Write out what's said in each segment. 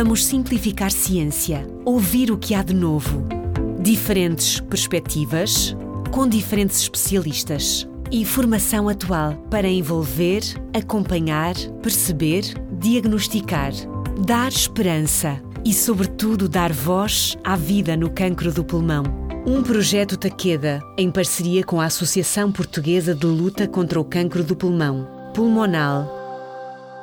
Vamos simplificar ciência, ouvir o que há de novo. Diferentes perspectivas, com diferentes especialistas. Informação atual para envolver, acompanhar, perceber, diagnosticar, dar esperança e, sobretudo, dar voz à vida no cancro do pulmão. Um projeto Taqueda, em parceria com a Associação Portuguesa de Luta contra o Cancro do Pulmão, Pulmonal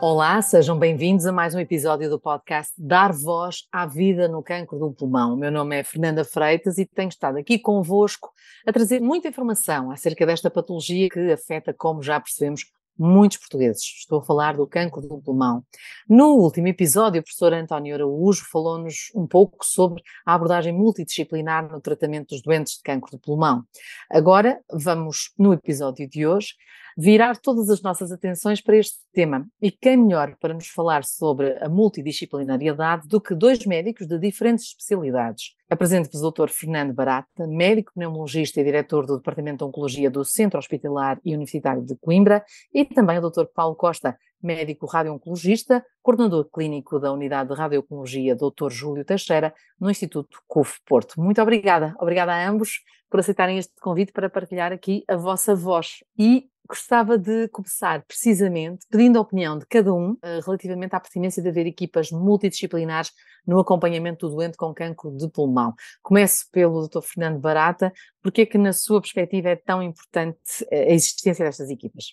Olá, sejam bem-vindos a mais um episódio do podcast Dar Voz à Vida no Cancro do Pulmão. O meu nome é Fernanda Freitas e tenho estado aqui convosco a trazer muita informação acerca desta patologia que afeta, como já percebemos, muitos portugueses. Estou a falar do cancro do pulmão. No último episódio, o professor António Araújo falou-nos um pouco sobre a abordagem multidisciplinar no tratamento dos doentes de cancro do pulmão. Agora, vamos, no episódio de hoje, virar todas as nossas atenções para este tema. E quem melhor para nos falar sobre a multidisciplinariedade do que dois médicos de diferentes especialidades? Apresento-vos o Dr. Fernando Barata, médico pneumologista e diretor do Departamento de Oncologia do Centro Hospitalar e Universitário de Coimbra, e também o Dr. Paulo Costa, médico radio-oncologista, coordenador clínico da Unidade de Radio-Oncologia Dr. Júlio Teixeira, no Instituto CUF Porto. Muito obrigada. Obrigada a ambos por aceitarem este convite para partilhar aqui a vossa voz. E gostava de começar precisamente pedindo a opinião de cada um uh, relativamente à pertinência de haver equipas multidisciplinares no acompanhamento do doente com cancro de pulmão. Começo pelo Dr. Fernando Barata, porque é que na sua perspectiva é tão importante eh, a existência destas equipas?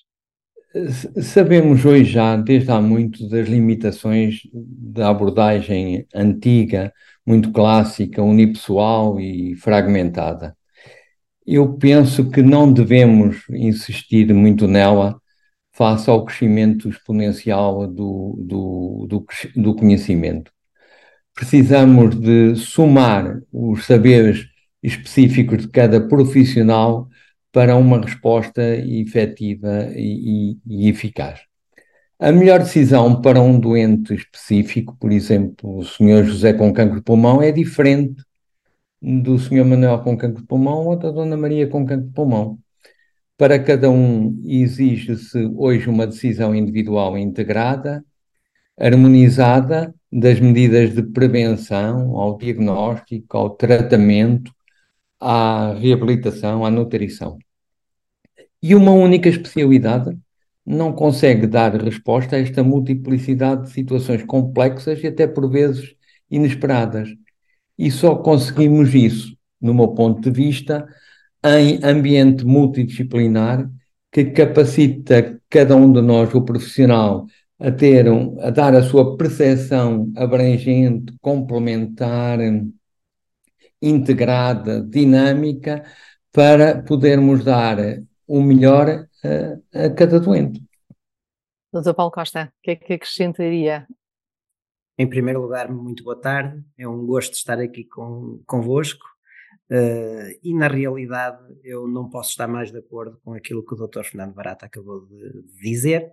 Sabemos hoje já, desde há muito, das limitações da abordagem antiga, muito clássica, unipessoal e fragmentada. Eu penso que não devemos insistir muito nela face ao crescimento exponencial do, do, do, do conhecimento. Precisamos de somar os saberes específicos de cada profissional para uma resposta efetiva e, e, e, eficaz. A melhor decisão para um doente específico, por exemplo, o senhor José com cancro de pulmão, é diferente do Sr. Manuel com cancro de pulmão ou da Dona Maria com cancro de pulmão. Para cada um exige-se hoje uma decisão individual integrada, harmonizada das medidas de prevenção, ao diagnóstico, ao tratamento, à reabilitação, à nutrição. E uma única especialidade não consegue dar resposta a esta multiplicidade de situações complexas e até por vezes inesperadas. E só conseguimos isso, no meu ponto de vista, em ambiente multidisciplinar que capacita cada um de nós, o profissional, a ter um, a dar a sua percepção abrangente, complementar, integrada, dinâmica, para podermos dar o melhor a, a cada doente. Doutor Paulo Costa, o que é que acrescentaria em primeiro lugar, muito boa tarde. É um gosto estar aqui com, convosco. Uh, e na realidade, eu não posso estar mais de acordo com aquilo que o Dr. Fernando Barata acabou de, dizer.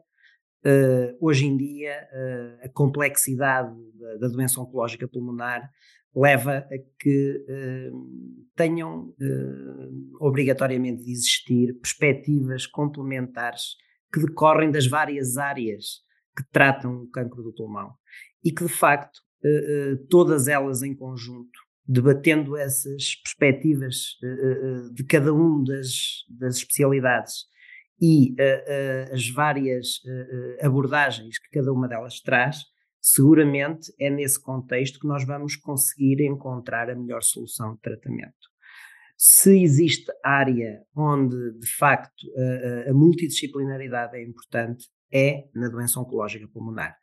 Uh, hoje em dia, uh, a complexidade da, da, doença oncológica pulmonar leva a que tenham obrigatoriamente de existir perspectivas complementares que decorrem das várias áreas que tratam o cancro do pulmão e que, de facto, uh, uh, todas elas em conjunto, debatendo essas perspectivas uh, de cada uma das, das especialidades e as várias abordagens que cada uma delas traz, seguramente é nesse contexto que nós vamos conseguir encontrar a melhor solução de tratamento. Se existe área onde, de facto, a, a multidisciplinaridade é importante, é na doença oncológica pulmonar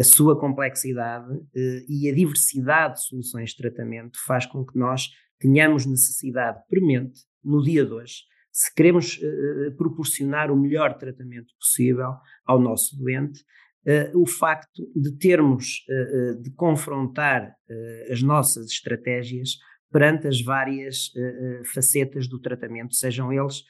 a sua complexidade uh, e a diversidade de soluções de tratamento faz com que nós tenhamos necessidade premente, no dia de hoje, se queremos uh, proporcionar o melhor tratamento possível ao nosso doente, o facto de termos de confrontar as nossas estratégias perante as várias facetas do tratamento, sejam eles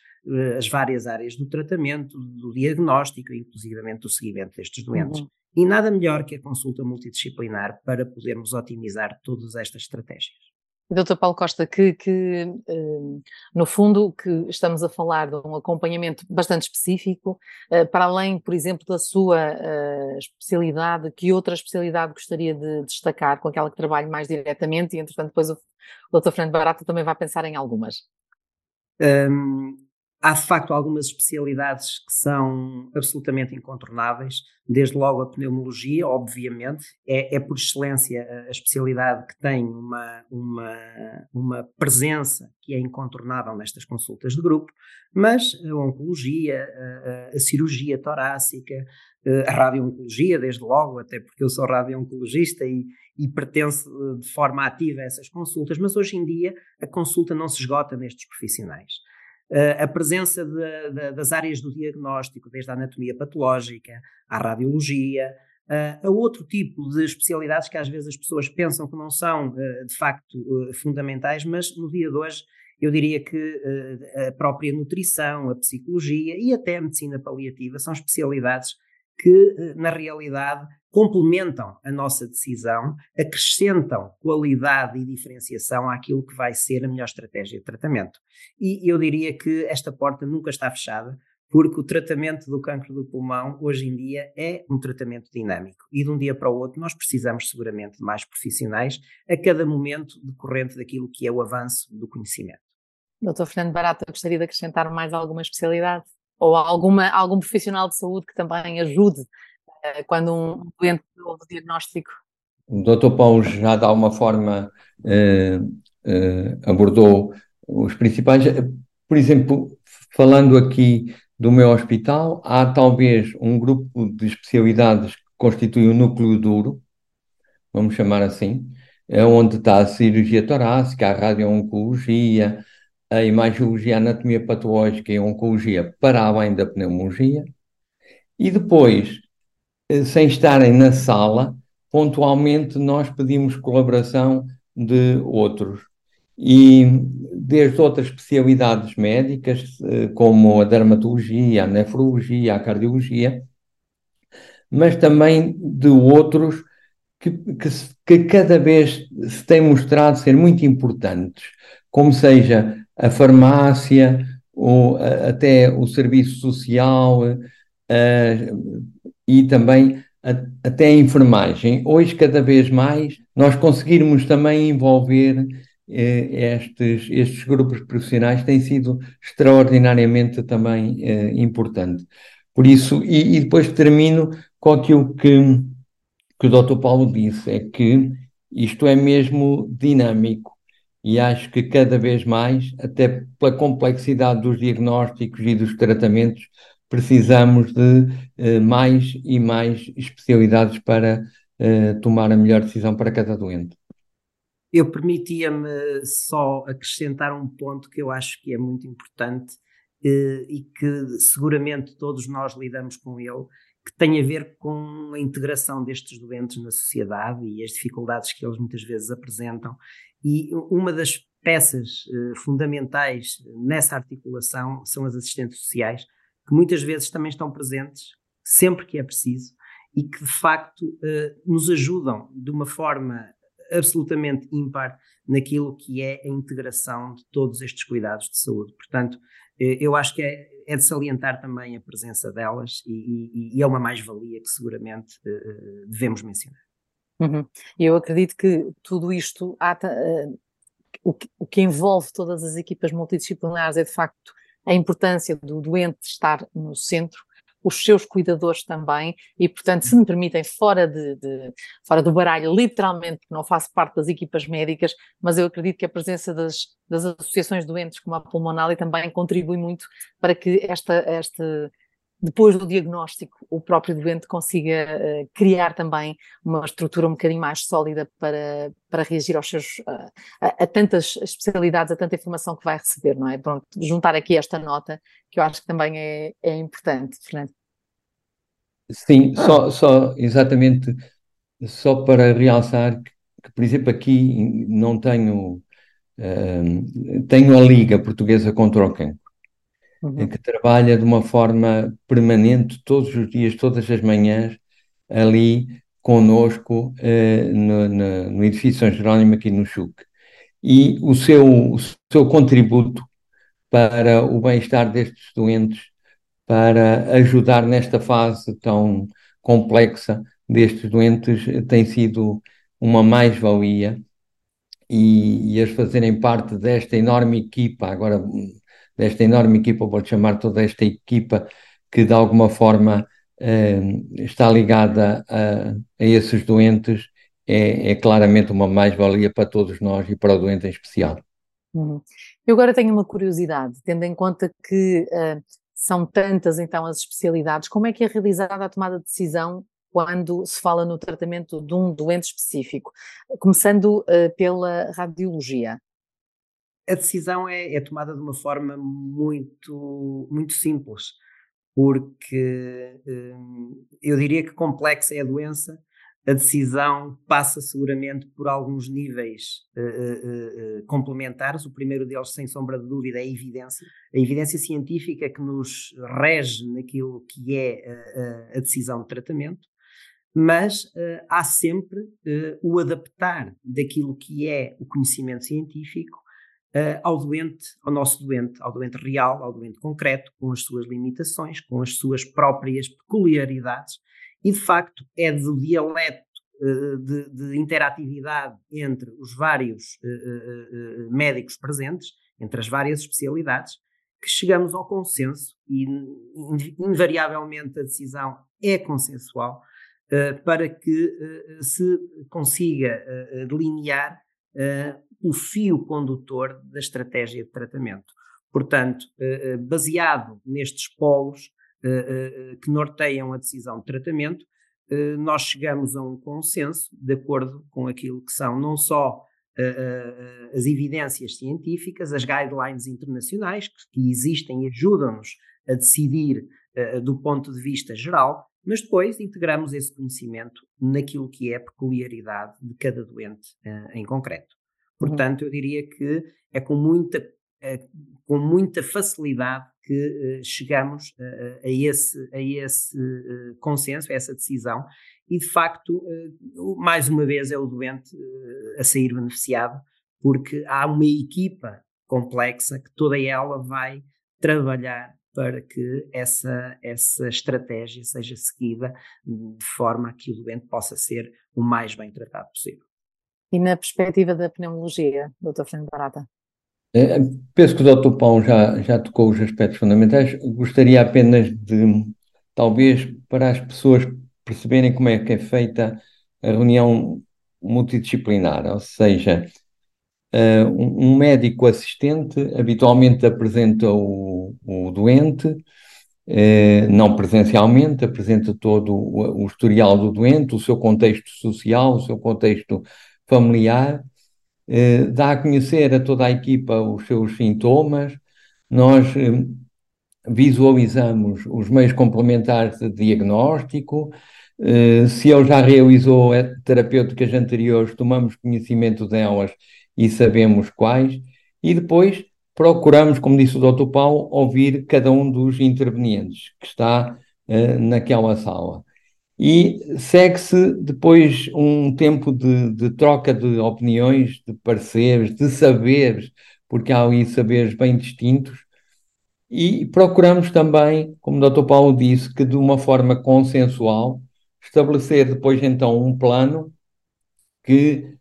as várias áreas do tratamento, do diagnóstico, inclusivamente do seguimento destes doentes. Uhum. E nada melhor que a consulta multidisciplinar para podermos otimizar todas estas estratégias. Doutor Paulo Costa, que, que uh, no fundo que estamos a falar de um acompanhamento bastante específico, uh, para além, por exemplo, da sua especialidade, que outra especialidade gostaria de destacar, com aquela que trabalho mais diretamente, e entretanto depois o, o Dr. Fernando Barata também vai pensar em algumas. Um, Há de facto algumas especialidades que são absolutamente incontornáveis, desde logo a pneumologia, obviamente, é, é por excelência a, especialidade que tem uma, uma, uma presença que é incontornável nestas consultas de grupo, mas a oncologia, a, a, cirurgia torácica, a radio-oncologia, desde logo, até porque eu sou radio-oncologista e, e pertenço de forma ativa a essas consultas, mas hoje em dia a consulta não se esgota nestes profissionais. A presença de, de, das áreas do diagnóstico, desde a anatomia patológica, à radiologia, a outro tipo de especialidades que às vezes as pessoas pensam que não são uh, de facto fundamentais, mas no dia de hoje eu diria que a própria nutrição, a psicologia e até a medicina paliativa são especialidades que, na realidade, complementam a nossa decisão, acrescentam qualidade e diferenciação àquilo que vai ser a melhor estratégia de tratamento. E eu diria que esta porta nunca está fechada, porque o tratamento do cancro do pulmão hoje em dia é um tratamento dinâmico e de um dia para o outro nós precisamos seguramente de mais profissionais a cada momento decorrente daquilo que é o avanço do conhecimento. Doutor Fernando Barata, gostaria de acrescentar mais alguma especialidade? Ou alguma, algum profissional de saúde que também ajude quando um doente ouve o diagnóstico? O Dr. Paulo já de alguma forma uh, uh, abordou os principais. Por exemplo, falando aqui do meu hospital, há talvez um grupo de especialidades que constitui o um núcleo duro, vamos chamar assim, é onde está a cirurgia torácica, a radio-oncologia, a imagiologia, a anatomia patológica e a oncologia para além da pneumologia. E depois, eh, sem estarem na sala, pontualmente nós pedimos colaboração de outros. E desde outras especialidades médicas, eh, como a dermatologia, a nefrologia, a cardiologia, mas também de outros que, que, que cada vez se têm mostrado ser muito importantes, como seja a farmácia, ou até o serviço social e também a, até a enfermagem. Hoje, cada vez mais, nós conseguirmos também envolver eh, estes, estes grupos profissionais tem sido extraordinariamente também eh, importante. Por isso, e, e, depois termino com aquilo que, que o Dr. Paulo disse, é que isto é mesmo dinâmico e acho que cada vez mais, até pela complexidade dos diagnósticos e dos tratamentos, precisamos de uh, mais e mais especialidades para uh, tomar a melhor decisão para cada doente. Eu permitia-me só acrescentar um ponto que eu acho que é muito importante uh, e que seguramente todos nós lidamos com ele, que tem a ver com a integração destes doentes na sociedade e as dificuldades que eles muitas vezes apresentam e uma das peças fundamentais nessa articulação são as assistentes sociais, que muitas vezes também estão presentes sempre que é preciso e que de facto uh, nos ajudam de uma forma absolutamente ímpar naquilo que é a integração de todos estes cuidados de saúde. Portanto, uh, eu acho que é, é, de salientar também a presença delas e, e, e é uma mais-valia que seguramente devemos mencionar. Uhum. Eu acredito que tudo isto, uh, o, que, o, que, envolve todas as equipas multidisciplinares é de facto a importância do doente estar no centro, os seus cuidadores também, e portanto, se me permitem, fora, de, de, fora do baralho, literalmente, não faço parte das equipas médicas, mas eu acredito que a presença das, das associações doentes como a Pulmonal também contribui muito para que esta, esta depois do diagnóstico, o próprio doente consiga uh, criar também uma estrutura um bocadinho mais sólida para, para reagir aos seus, a, a, tantas especialidades, a tanta informação que vai receber, não é? Pronto, juntar aqui esta nota, que eu acho que também é, é importante, Fernando. Sim, só, só exatamente, só para realçar que, que por exemplo, aqui não tenho, uh, tenho a Liga Portuguesa contra o Cancro uhum. que trabalha de uma forma permanente, todos os dias, todas as manhãs, ali conosco uh, no, no, no, edifício São Jerónimo, aqui no Chuc. e o seu, o seu contributo para o bem-estar destes doentes, para ajudar nesta fase tão complexa destes doentes, tem sido uma mais-valia e, e as fazerem parte desta enorme equipa, agora desta enorme equipa, vou chamar toda esta equipa que de alguma forma eh, está ligada a, a, esses doentes, é, é claramente uma mais-valia para todos nós e para o doente em especial. Uhum. Eu agora tenho uma curiosidade, tendo em conta que uh, são tantas então as especialidades, como é que é realizada a tomada de decisão quando se fala no tratamento de um doente específico, começando uh, pela radiologia? A decisão é, é, tomada de uma forma muito, muito simples, porque hum, eu diria que complexa é a doença, a decisão passa seguramente por alguns níveis uh, uh, complementares. O primeiro deles, sem sombra de dúvida, é a evidência. A evidência científica que nos rege naquilo que é a decisão de tratamento mas há sempre o adaptar daquilo que é o conhecimento científico uh, ao doente, ao nosso doente, ao doente real, ao doente concreto, com as suas limitações, com as suas próprias peculiaridades, e de facto é do dialeto de, de, interatividade entre os vários médicos presentes, entre as várias especialidades, que chegamos ao consenso e invariavelmente a decisão é consensual para que uh, se consiga uh, delinear o fio condutor da estratégia de tratamento. Portanto, baseado nestes polos que norteiam a decisão de tratamento, nós chegamos a um consenso de acordo com aquilo que são não só as evidências científicas, as guidelines internacionais que existem e ajudam-nos a decidir do ponto de vista geral, mas depois integramos esse conhecimento naquilo que é a peculiaridade de cada doente uh, em concreto. Uhum. Portanto, eu diria que é com muita, uh, com muita facilidade que uh, chegamos a esse, a esse consenso, a essa decisão, e de facto, mais uma vez, é o doente a sair beneficiado, porque há uma equipa complexa que toda ela vai trabalhar para que essa, essa estratégia seja seguida de forma a que o doente possa ser o mais bem tratado possível. E na perspectiva da pneumologia, Dr. Fernando Barata? É, penso que o Dr. Pão já, já tocou os aspectos fundamentais. Gostaria apenas de, talvez, para as pessoas perceberem como é que é feita a reunião multidisciplinar, ou seja, Uh, um médico assistente habitualmente apresenta o, o doente, uh, não presencialmente, apresenta todo o, o, historial do doente, o seu contexto social, o seu contexto familiar, uh, dá a conhecer a toda a equipa os seus sintomas. Nós visualizamos os meios complementares de diagnóstico. se ele já realizou terapêuticas anteriores, tomamos conhecimento delas e sabemos quais, e depois procuramos, como disse o Dr. Paulo, ouvir cada um dos intervenientes que está uh, naquela sala. E segue-se depois um tempo de, de, troca de opiniões, de pareceres, de saberes, porque há ali saberes bem distintos, e procuramos também, como o Dr. Paulo disse, que de uma forma consensual, estabelecer depois então um plano que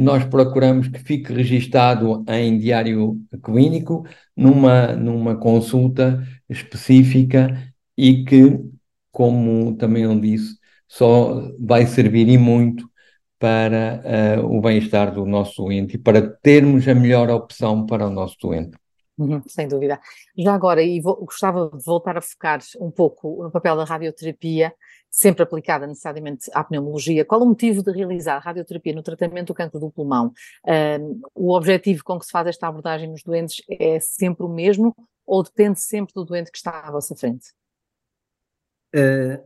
nós procuramos que fique registado em diário clínico, numa, numa consulta específica e que, como também ele disse, só vai servir e muito para uh, o bem-estar do nosso doente e para termos a melhor opção para o nosso doente. Uhum, sem dúvida. Já agora, e vou, gostava de voltar a focar um pouco no papel da radioterapia, sempre aplicada necessariamente à pneumologia. Qual o motivo de realizar a radioterapia no tratamento do cancro do pulmão? Um, o objetivo com que se faz esta abordagem nos doentes é sempre o mesmo ou depende sempre do doente que está à vossa frente? Uh,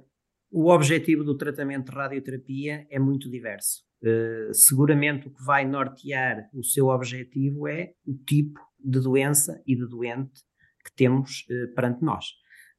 o objetivo do tratamento de radioterapia é muito diverso. Uh, seguramente o que vai nortear o seu objetivo é o tipo de doença e de doente que temos uh, perante nós.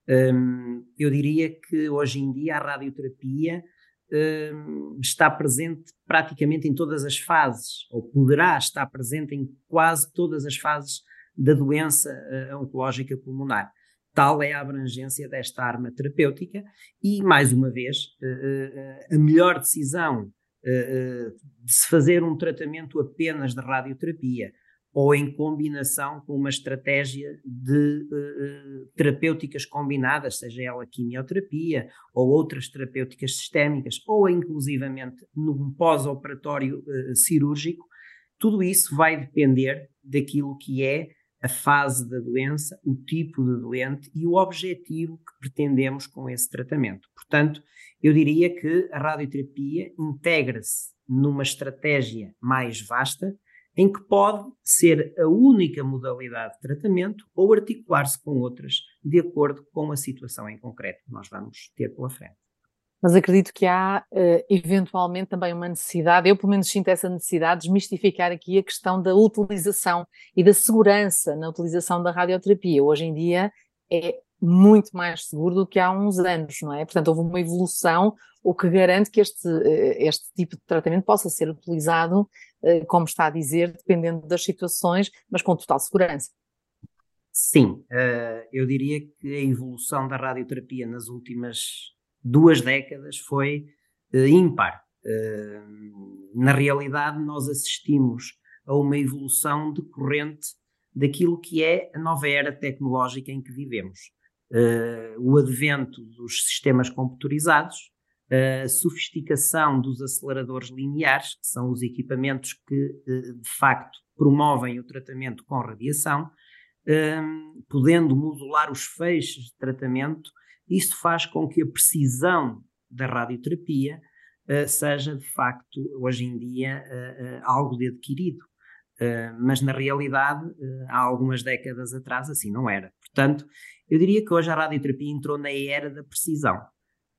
Um, eu diria que hoje em dia a radioterapia uh, está presente praticamente em todas as fases, ou poderá estar presente em quase todas as fases da doença uh, oncológica pulmonar. Tal é a abrangência desta arma terapêutica, e, mais uma vez, uh, a melhor decisão de se fazer um tratamento apenas de radioterapia ou em combinação com uma estratégia de uh, terapêuticas combinadas, seja ela quimioterapia ou outras terapêuticas sistémicas, ou inclusivamente num pós-operatório uh, cirúrgico, tudo isso vai depender daquilo que é a fase da doença, o tipo de doente e o objetivo que pretendemos com esse tratamento. Portanto, eu diria que a radioterapia integra-se numa estratégia mais vasta em que pode ser a única modalidade de tratamento ou articular-se com outras, de acordo com a situação em concreto que nós vamos ter pela frente. Mas acredito que há, uh, eventualmente, também uma necessidade, eu pelo menos sinto essa necessidade, de desmistificar aqui a questão da utilização e da segurança na utilização da radioterapia. Hoje em dia é muito mais seguro do que há uns anos, não é? Portanto, houve uma evolução, o que garante que este, eh, este tipo de tratamento possa ser utilizado eh, como está a dizer, dependendo das situações, mas com total segurança. Sim, uh, eu diria que a evolução da radioterapia nas últimas duas décadas foi uh, ímpar. Na realidade, nós assistimos a uma evolução decorrente daquilo que é a nova era tecnológica em que vivemos. o advento dos sistemas computarizados, a sofisticação dos aceleradores lineares, que são os equipamentos que eh, de facto promovem o tratamento com radiação, hum, podendo modular os feixes de tratamento, isso faz com que a precisão da radioterapia eh, seja de facto hoje em dia eh, algo de adquirido. mas na realidade, há algumas décadas atrás, assim não era. Portanto, eu diria que hoje a radioterapia entrou na era da precisão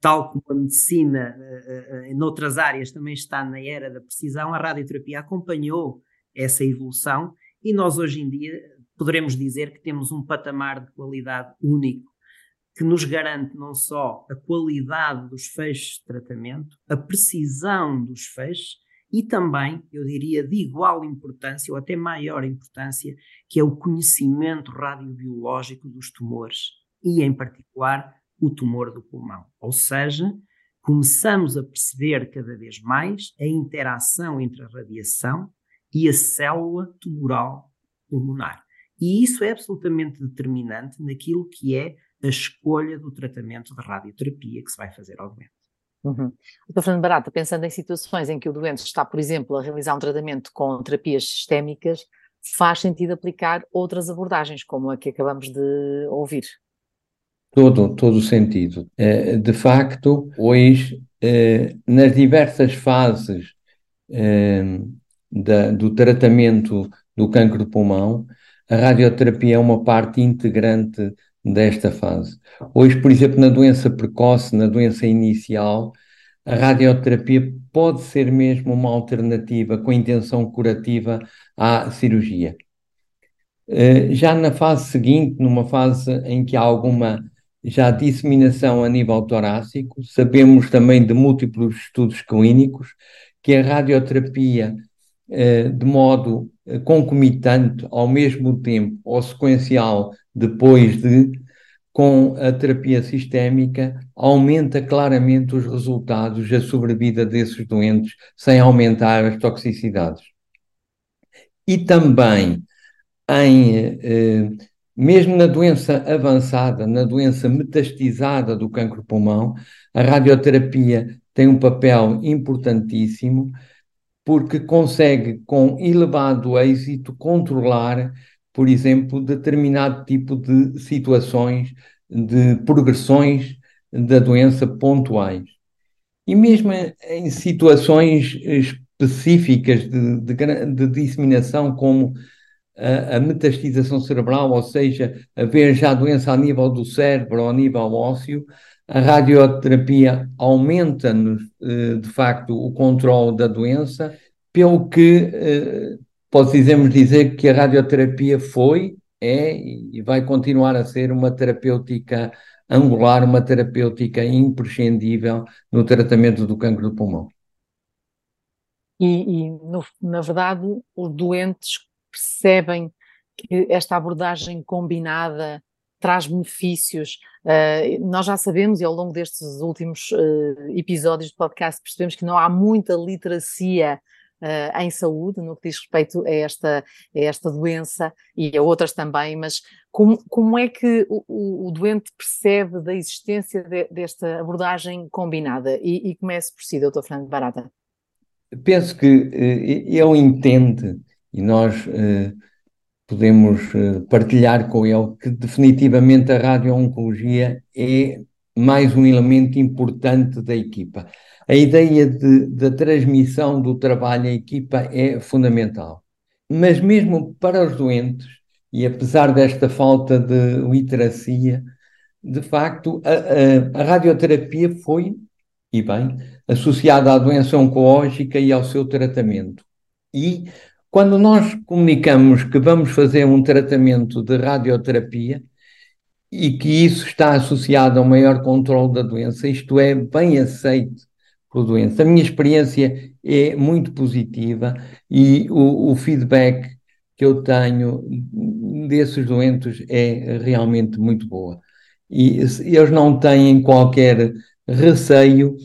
tal como a medicina uh, uh, noutras áreas também está na era da precisão, a radioterapia acompanhou essa evolução e nós hoje em dia poderemos dizer que temos um patamar de qualidade único que nos garante não só a qualidade dos feixes de tratamento, a precisão dos feixes e também, eu diria, de igual importância ou até maior importância, que é o conhecimento radiobiológico dos tumores e, em particular, o tumor do pulmão. Ou seja, começamos a perceber cada vez mais a interação entre a radiação e a célula tumoral pulmonar. E isso é absolutamente determinante naquilo que é a escolha do tratamento de radioterapia que se vai fazer ao doente. Uhum. Estou falando barata, pensando em situações em que o doente está, por exemplo, a realizar um tratamento com terapias sistémicas, faz sentido aplicar outras abordagens, como a que acabamos de ouvir todo, todo o sentido. Eh, de facto, hoje, eh, nas diversas fases eh, do tratamento do cancro do pulmão, a radioterapia é uma parte integrante desta fase. Hoje, por exemplo, na doença precoce, na doença inicial, a radioterapia pode ser mesmo uma alternativa com intenção curativa à cirurgia. Já na fase seguinte, numa fase em que há alguma já disseminação a nível torácico, sabemos também de múltiplos estudos clínicos que a radioterapia, eh, de modo eh, concomitante, ao mesmo tempo, ou sequencial, depois de, com a terapia sistémica, aumenta claramente os resultados, a sobrevida desses doentes, sem aumentar as toxicidades. E também em eh, mesmo na doença avançada, na doença metastizada do cancro pulmão, a radioterapia tem um papel importantíssimo porque consegue, com elevado êxito, controlar, por exemplo, determinado tipo de situações, de progressões da doença pontuais. E mesmo em situações específicas de, de, de disseminação, como a, a metastização cerebral, ou seja, haver já doença a nível do cérebro ou a nível ósseo, a radioterapia aumenta-nos, eh, de facto, o controle da doença, pelo que eh, podemos dizer que a radioterapia foi, é e vai continuar a ser uma terapêutica angular, uma terapêutica imprescindível no tratamento do cancro do pulmão. E, e no, na verdade, os doentes percebem que esta abordagem combinada traz benefícios. Uh, nós já sabemos, e ao longo destes últimos uh, episódios do podcast, percebemos que não há muita literacia uh, em saúde no que diz respeito a esta, a esta doença e a outras também, mas como, como é que o, o doente percebe da existência de, desta abordagem combinada? E, e comece por si, doutor Fernando Barata. Penso que ele entende, e nós podemos eh, partilhar com ele que definitivamente a radio-oncologia é mais um elemento importante da equipa. A ideia de, da transmissão do trabalho em equipa é fundamental. Mas mesmo para os doentes, e apesar desta falta de literacia, de facto, a, a, a radioterapia foi, e bem, associada à doença oncológica e ao seu tratamento. E quando nós comunicamos que vamos fazer um tratamento de radioterapia e que isso está associado a um maior controle da doença, isto é bem aceito pela doença. A minha experiência é muito positiva e o, o feedback que eu tenho desses doentes é realmente muito boa. E eles não têm qualquer receio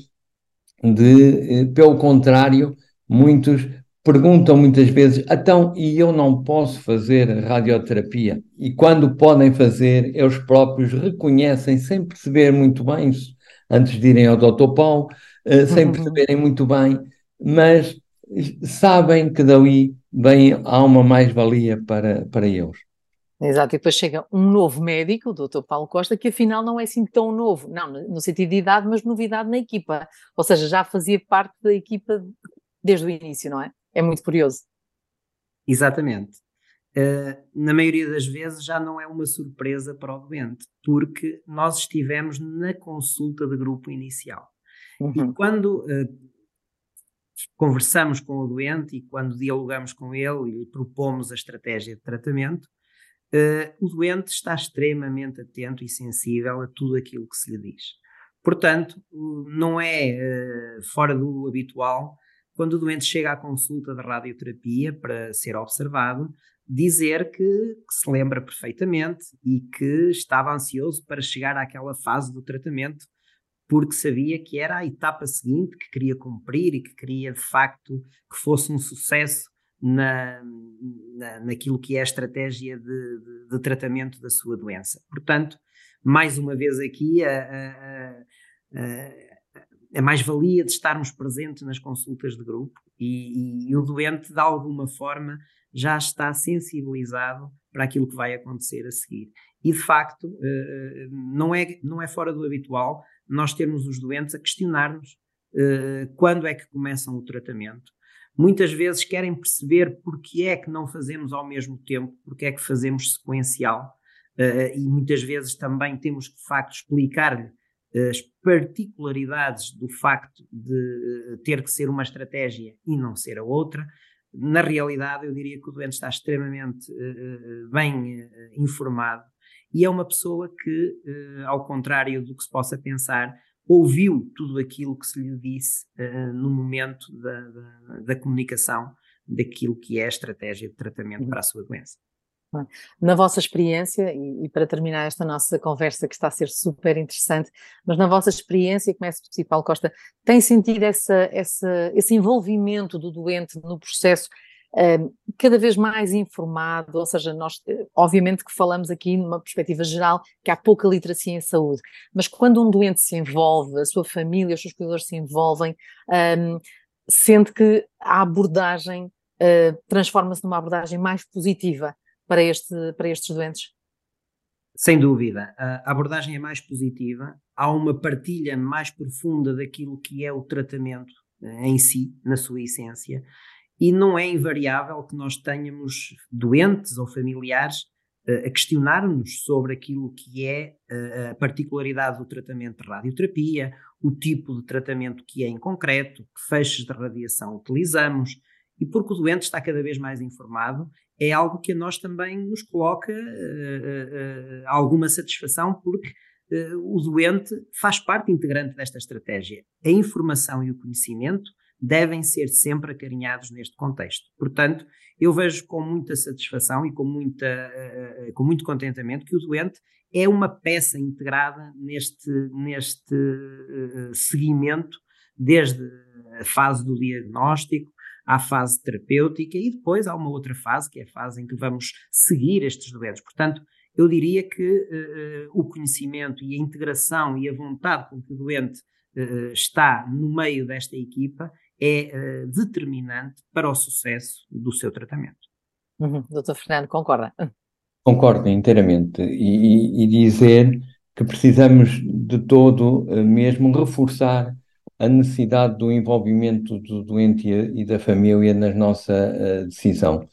de, eh, pelo contrário, muitos perguntam muitas vezes, então, e eu não posso fazer radioterapia? E quando podem fazer, eles próprios reconhecem, sem perceber muito bem, antes de irem ao Dr. Paulo, uh, sem uhum. perceberem muito bem, mas sabem que dali vem, há uma mais-valia para, para eles. Exato, e depois chega um novo médico, o Dr. Paulo Costa, que afinal não é assim tão novo, não no sentido de idade, mas novidade na equipa, ou seja, já fazia parte da equipa desde o início, não é? É muito curioso. Exatamente. Uh, na maioria das vezes já não é uma surpresa para o doente, porque nós estivemos na consulta de grupo inicial. Uhum. E quando uh, conversamos com o doente e quando dialogamos com ele e propomos a estratégia de tratamento, uh, o doente está extremamente atento e sensível a tudo aquilo que se lhe diz. Portanto, não é fora do habitual quando o doente chega à consulta de radioterapia para ser observado, dizer que, que, se lembra perfeitamente e que estava ansioso para chegar àquela fase do tratamento, porque sabia que era a etapa seguinte que queria cumprir e que queria de facto que fosse um sucesso na, na, naquilo que é a estratégia de, de, de, tratamento da sua doença. Portanto, mais uma vez aqui, a, a, a a mais-valia de estarmos presentes nas consultas de grupo e, e, o doente, de alguma forma, já está sensibilizado para aquilo que vai acontecer a seguir. E, de facto, uh, não, é, não é fora do habitual nós termos os doentes a questionar-nos uh, quando é que começam o tratamento. Muitas vezes querem perceber porque é que não fazemos ao mesmo tempo, porque é que fazemos sequencial, e muitas vezes também temos que, de facto, explicar-lhe as particularidades do facto de eh, ter que ser uma estratégia e não ser a outra. Na realidade, eu diria que o doente está extremamente uh, bem uh, informado e é uma pessoa que, ao contrário do que se possa pensar, ouviu tudo aquilo que se lhe disse no momento da, da, da, comunicação daquilo que é a estratégia de tratamento uhum. para a sua doença. Na vossa experiência, e, para terminar esta nossa conversa que está a ser super interessante, mas na vossa experiência, começo por si, Paulo Costa, tem sentido essa, essa, esse envolvimento do doente no processo um, cada vez mais informado, ou seja, nós eh, obviamente que falamos aqui numa perspectiva geral que há pouca literacia em saúde, mas quando um doente se envolve, a sua família, os seus cuidadores se envolvem, um, sente que a abordagem uh, transforma-se numa abordagem mais positiva para, este, para estes doentes? Sem dúvida. A abordagem é mais positiva, há uma partilha mais profunda daquilo que é o tratamento eh, em si, na sua essência, e não é invariável que nós tenhamos doentes ou familiares uh, a questionar-nos sobre aquilo que é uh, a particularidade do tratamento de radioterapia, o tipo de tratamento que é em concreto, que feixes de radiação utilizamos, e porque o doente está cada vez mais informado é algo que a nós também nos coloca uh, uh, alguma satisfação, porque o doente faz parte integrante desta estratégia. A informação e o conhecimento devem ser sempre acarinhados neste contexto. Portanto, eu vejo com muita satisfação e com, muita, uh, com muito contentamento que o doente é uma peça integrada neste, neste uh, seguimento, desde a fase do diagnóstico à fase terapêutica e depois há uma outra fase, que é a fase em que vamos seguir estes doentes. Portanto, eu diria que uh, o conhecimento e a integração e a vontade com que o doente uh, está no meio desta equipa é uh, determinante para o sucesso do seu tratamento. Uhum. Doutor Fernando, concorda? Concordo inteiramente. E, e, e, dizer que precisamos de todo mesmo reforçar a necessidade do envolvimento do doente e, da família na nossa decisão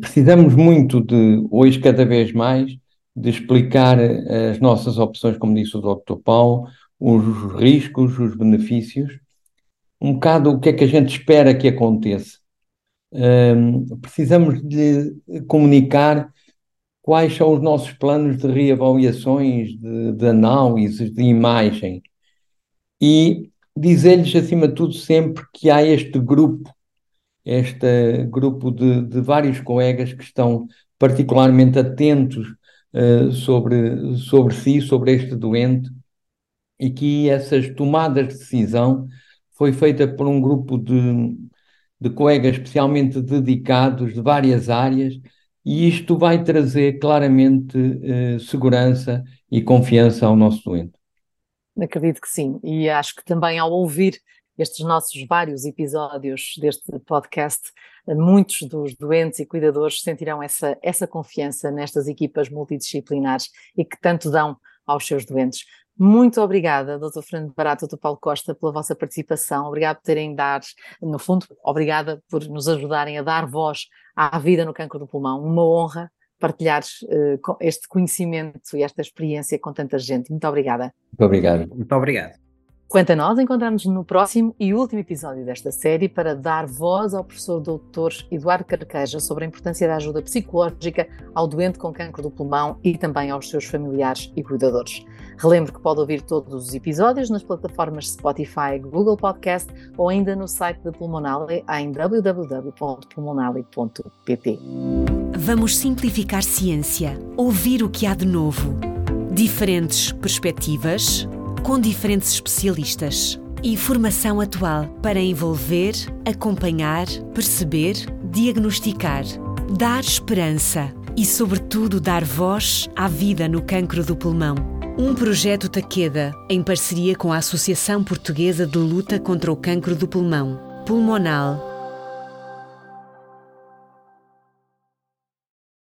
precisamos muito de, hoje cada vez mais, de explicar as nossas opções, como disse o Dr. Paulo, os riscos, os benefícios, um bocado o que é que a gente espera que aconteça. Um, precisamos de comunicar quais são os nossos planos de reavaliações, de, de análises, de imagem e dizer-lhes, acima de tudo, sempre que há este grupo este grupo de, de vários colegas que estão particularmente atentos uh, sobre, sobre si, sobre este doente, e que essas tomadas de decisão foi feita por um grupo de, de colegas especialmente dedicados de várias áreas, e isto vai trazer claramente uh, segurança e confiança ao nosso doente. Acredito que sim, e acho que também ao ouvir estes nossos vários episódios deste podcast, muitos dos doentes e cuidadores sentirão essa, essa confiança nestas equipas multidisciplinares e que tanto dão aos seus doentes. Muito obrigada, Dr. Fernando Barato, Dr. Paulo Costa, pela vossa participação. Obrigado por terem dado, no fundo, obrigada por nos ajudarem a dar voz à vida no cancro do pulmão. Uma honra partilhar uh, este conhecimento e esta experiência com tanta gente. Muito obrigada. Muito obrigado. Muito obrigado. Quanto a nós, encontramos no próximo e último episódio desta série para dar voz ao professor doutor Eduardo Carqueja sobre a importância da ajuda psicológica ao doente com cancro do pulmão e também aos seus familiares e cuidadores. Relembro que pode ouvir todos os episódios nas plataformas Spotify, Google Podcast ou ainda no site da Pulmonale em www.pulmonale.pt. Vamos simplificar ciência, ouvir o que há de novo, diferentes perspectivas com diferentes especialistas e formação atual para envolver, acompanhar, perceber, diagnosticar, dar esperança e, sobretudo, dar voz à vida no cancro do pulmão. Um projeto Taqueda, em parceria com a Associação Portuguesa de Luta contra o Cancro do Pulmão, Pulmonal